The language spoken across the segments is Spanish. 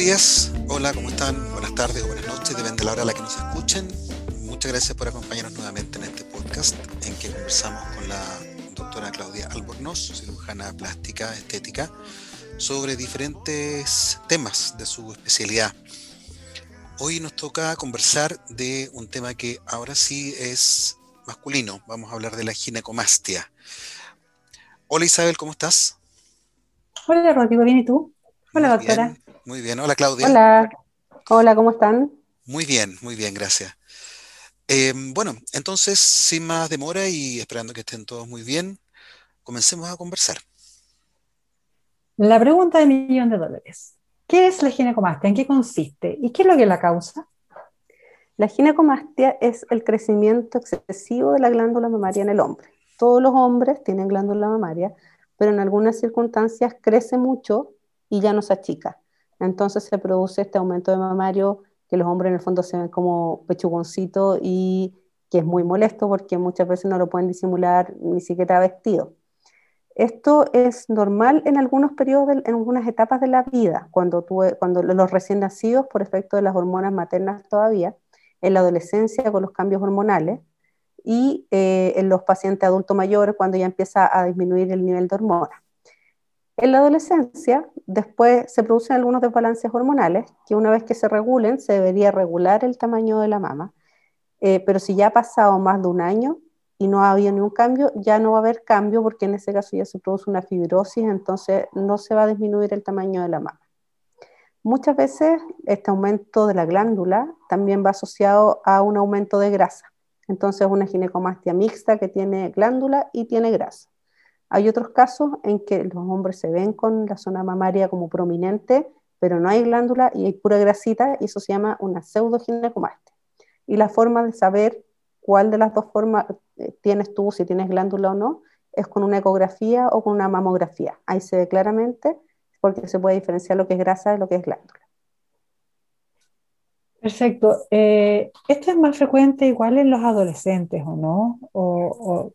días, hola, ¿cómo están? Buenas tardes o buenas noches, depende de la hora a la que nos escuchen. Muchas gracias por acompañarnos nuevamente en este podcast en que conversamos con la doctora Claudia Albornoz, cirujana plástica estética, sobre diferentes temas de su especialidad. Hoy nos toca conversar de un tema que ahora sí es masculino. Vamos a hablar de la ginecomastia. Hola Isabel, ¿cómo estás? Hola Rodrigo, ¿bien y tú? Hola doctora. Muy bien, hola Claudia. Hola, hola, ¿cómo están? Muy bien, muy bien, gracias. Em, bueno, entonces, sin más demora y esperando que estén todos muy bien, comencemos a conversar. La pregunta de millón de dólares. ¿Qué es la ginecomastia? ¿En qué consiste? ¿Y qué es lo que la causa? La ginecomastia es el crecimiento excesivo de la glándula mamaria en el hombre. Todos los hombres tienen glándula mamaria, pero en algunas circunstancias crece mucho y ya no se achica. Entonces se produce este aumento de mamario que los hombres en el fondo se ven como pechugoncito y que es muy molesto porque muchas veces no lo pueden disimular ni siquiera vestido. Esto es normal en algunos periodos, en algunas etapas de la vida, cuando, cuando los recién nacidos, por efecto de las hormonas maternas todavía, en la adolescencia con los cambios hormonales y eh, en los pacientes adultos mayores cuando ya empieza a disminuir el nivel de hormonas. En la adolescencia, después se producen algunos desbalances hormonales que una vez que se regulen, se debería regular el tamaño de la mama. Eh, pero si ya ha pasado más de un año y no ha habido ningún cambio, ya no va a haber cambio porque en ese caso ya se produce una fibrosis, entonces no se va a disminuir el tamaño de la mama. Muchas veces este aumento de la glándula también va asociado a un aumento de grasa. Entonces una ginecomastia mixta que tiene glándula y tiene grasa. Hay otros casos en que los hombres se ven con la zona mamaria como prominente, pero no hay glándula y hay pura grasita, y eso se llama una pseudoginecomastia. Y la forma de saber cuál de las dos formas eh, tienes tú, si tienes glándula o no, es con una ecografía o con una mamografía. Ahí se ve claramente porque se puede diferenciar lo que es grasa de lo que es glándula. Perfecto. Eh, ¿Esto es más frecuente igual en los adolescentes o no? ¿O, ¿O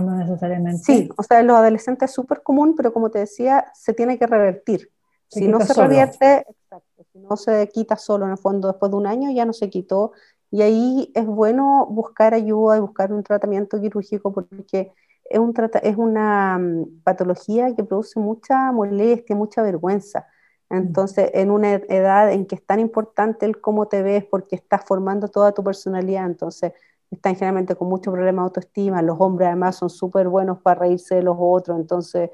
no necesariamente? Sí, o sea, en los adolescentes es súper común, pero como te decía, se tiene que revertir. si no se revierte, exacto, si no se quita solo en el fondo después de un año, ya no se quitó. Y ahí es bueno buscar ayuda y buscar un tratamiento quirúrgico porque es, un es una mm, patología que produce mucha molestia, mucha vergüenza. Mm. Entonces, en una edad en que es tan importante el cómo te ves porque estás formando toda tu personalidad, entonces están generalmente con mucho problema de autoestima, los hombres además son súper buenos para reírse de los otros, entonces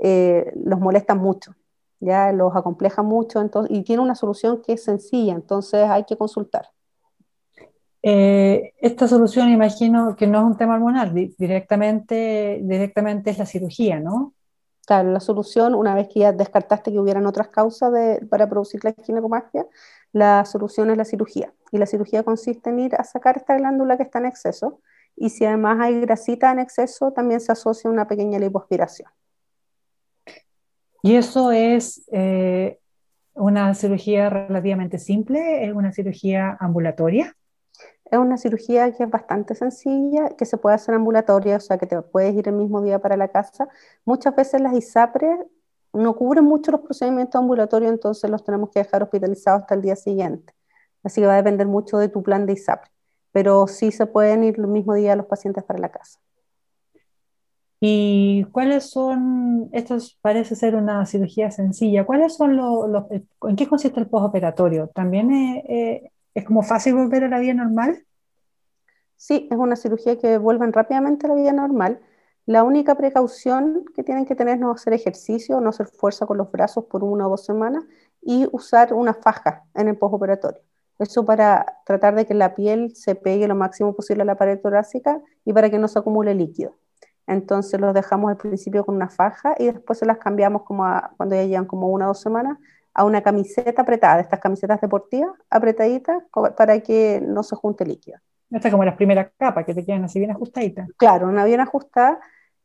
eh, los molestan mucho, ya los acompleja mucho entonces, y tiene una solución que es sencilla, entonces hay que consultar. Eh, esta solución imagino que no es un tema hormonal, directamente, directamente es la cirugía, ¿no? Claro, la solución, una vez que ya descartaste que hubieran otras causas para producir la ginecomastia, la solución es la cirugía. Y la cirugía consiste en ir a sacar esta glándula que está en exceso. Y si además hay grasita en exceso, también se asocia una pequeña lipoaspiración. ¿Y eso es eh, una cirugía relativamente simple? ¿Es una cirugía ambulatoria? Es una cirugía que es bastante sencilla, que se puede hacer ambulatoria, o sea que te puedes ir el mismo día para la casa. Muchas veces las ISAPRES no cubren mucho los procedimientos ambulatorios, entonces los tenemos que dejar hospitalizados hasta el día siguiente. Así que va a depender mucho de tu plan de ISAPRE, pero sí se pueden ir el mismo día los pacientes para la casa. ¿Y cuáles son, esto parece ser una cirugía sencilla, cuáles son los, en qué consiste el postoperatorio? ¿También es, es como fácil volver a la vida normal? Sí, es una cirugía que vuelven rápidamente a la vida normal la única precaución que tienen que tener es no hacer ejercicio, no hacer fuerza con los brazos por una o dos semanas y usar una faja en el postoperatorio. Eso para tratar de que la piel se pegue lo máximo posible a la pared torácica y para que no se acumule líquido. Entonces los dejamos al principio con una faja y después se las cambiamos como cuando ya llevan como una o dos semanas a una camiseta apretada, estas camisetas deportivas apretaditas para que no se junte líquido. Esta es como las primeras capas que te quedan así bien ajustaditas. Claro, una bien ajustada,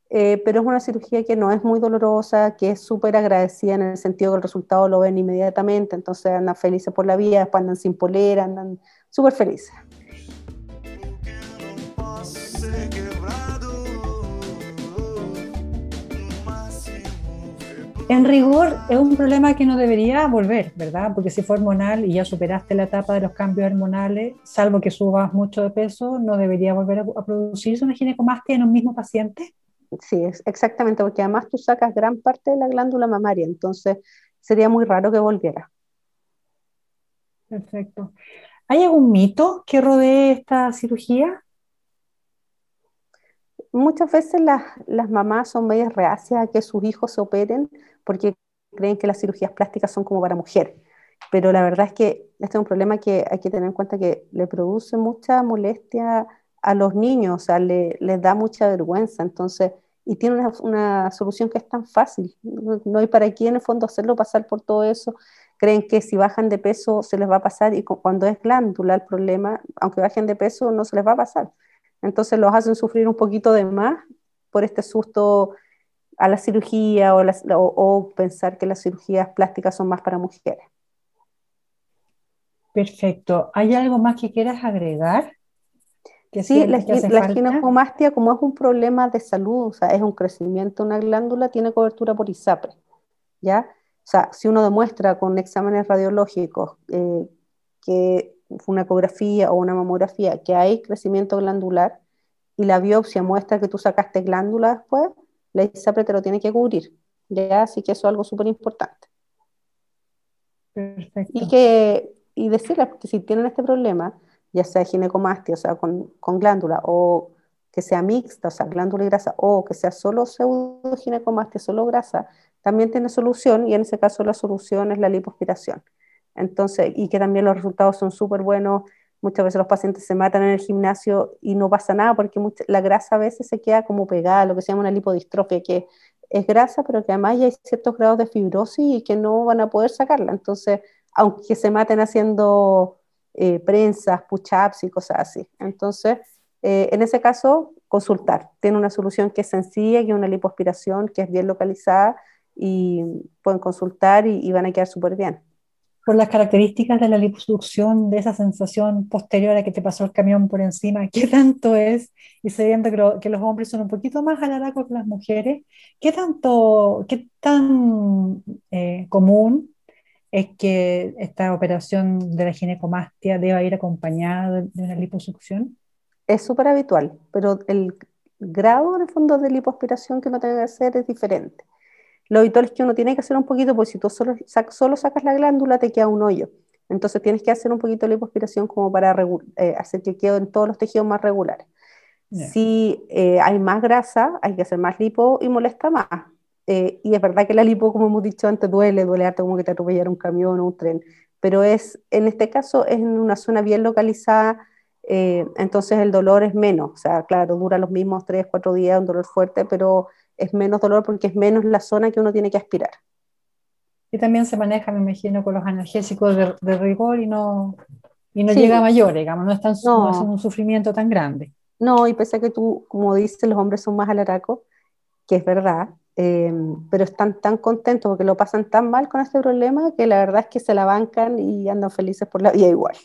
eh, pero es una cirugía que no es muy dolorosa, que es súper agradecida en el sentido que el resultado lo ven inmediatamente, entonces andan felices por la vida, después andan sin polera, andan súper felices. En rigor, es un problema que no debería volver, ¿verdad? Porque si fue hormonal y ya superaste la etapa de los cambios hormonales, salvo que subas mucho de peso, no debería volver a, producirse una ginecomastia en un mismo paciente. Sí, exactamente, porque además tú sacas gran parte de la glándula mamaria, entonces sería muy raro que volviera. Perfecto. ¿Hay algún mito que rodee esta cirugía? Muchas veces las, las mamás son medias reacias a que sus hijos se operen porque creen que las cirugías plásticas son como para mujeres. Pero la verdad es que este es un problema que hay que tener en cuenta que le produce mucha molestia a los niños, o sea, le, les da mucha vergüenza. Entonces, y tiene una, una, solución que es tan fácil. No, hay para quién en el fondo hacerlo pasar por todo eso. Creen que si bajan de peso se les va a pasar y cuando es glándula el problema, aunque bajen de peso no se les va a pasar. Entonces los hacen sufrir un poquito de más por este susto a la cirugía o, o pensar que las cirugías plásticas son más para mujeres. Perfecto. ¿Hay algo más que quieras agregar? sí, la, ginecomastia, como es un problema de salud, o sea, es un crecimiento de una glándula, tiene cobertura por ISAPRE, ¿ya? O sea, si uno demuestra con exámenes radiológicos eh, que una ecografía o una mamografía que hay crecimiento glandular y la biopsia muestra que tú sacaste glándula después, la ISAPRE te lo tiene que cubrir, ¿ya? Así que eso es algo súper importante. Perfecto. Y, que, y decirles que si tienen este problema, ya sea ginecomastia, o sea, con, con glándula, o que sea mixta, o sea, glándula y grasa, o que sea solo pseudoginecomastia, solo grasa, también tiene solución y en ese caso la solución es la lipoaspiración. Entonces, y que también los resultados son súper buenos. Muchas veces los pacientes se matan en el gimnasio y no pasa nada porque la grasa a veces se queda como pegada, lo que se llama una lipodistrofia, que es grasa, pero que además ya hay ciertos grados de fibrosis y que no van a poder sacarla. Entonces, aunque se maten haciendo eh, prensas, push-ups y cosas así. Entonces, eh, en ese caso, consultar. Tiene una solución que es sencilla, que es una lipoaspiración, que es bien localizada y pueden consultar y, van a quedar súper bien. Por las características de la liposucción, de esa sensación posterior a que te pasó el camión por encima, ¿qué tanto es? Y sabiendo que, que los hombres son un poquito más alaracos que las mujeres, ¿qué tanto, qué tan eh, común es que esta operación de la ginecomastia deba ir acompañada de una liposucción? Es súper habitual, pero el grado en el fondo de lipoaspiración que uno tiene que hacer es diferente. Lo habitual es que uno tiene que hacer un poquito, porque si tú solo, solo sacas la glándula te queda un hoyo. Entonces tienes que hacer un poquito de lipoaspiración como para eh, hacer que queden todos los tejidos más regulares. Si eh, hay más grasa, hay que hacer más lipo y molesta más. Eh, y es verdad que la lipo, como hemos dicho antes, duele, duele harto como que te atropellara un camión o un tren, pero es, en este caso es en una zona bien localizada, entonces el dolor es menos, o sea, claro, dura los mismos 3, 4 días, un dolor fuerte, pero es menos dolor porque es menos la zona que uno tiene que aspirar. Y también se maneja, me imagino, con los analgésicos de, rigor y no, y no llega a mayor, digamos, no es, tan, no. es un sufrimiento tan grande. No, y pese a que tú, como dices, los hombres son más alaracos, que es verdad, eh, pero están tan contentos porque lo pasan tan mal con este problema que la verdad es que se la bancan y andan felices por la vida igual.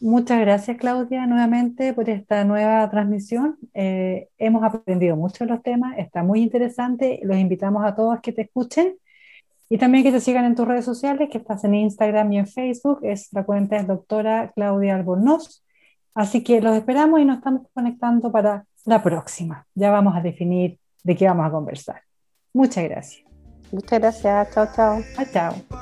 Muchas gracias Claudia nuevamente por esta nueva transmisión. Eh, hemos aprendido mucho de los temas, está muy interesante. Los invitamos a todos que te escuchen y también que te sigan en tus redes sociales, que estás en Instagram y en Facebook. Es la cuenta es doctora Claudia Albornoz. Así que los esperamos y nos estamos conectando para la próxima. Ya vamos a definir de qué vamos a conversar. Muchas gracias. Muchas gracias. Chao, chao. chao.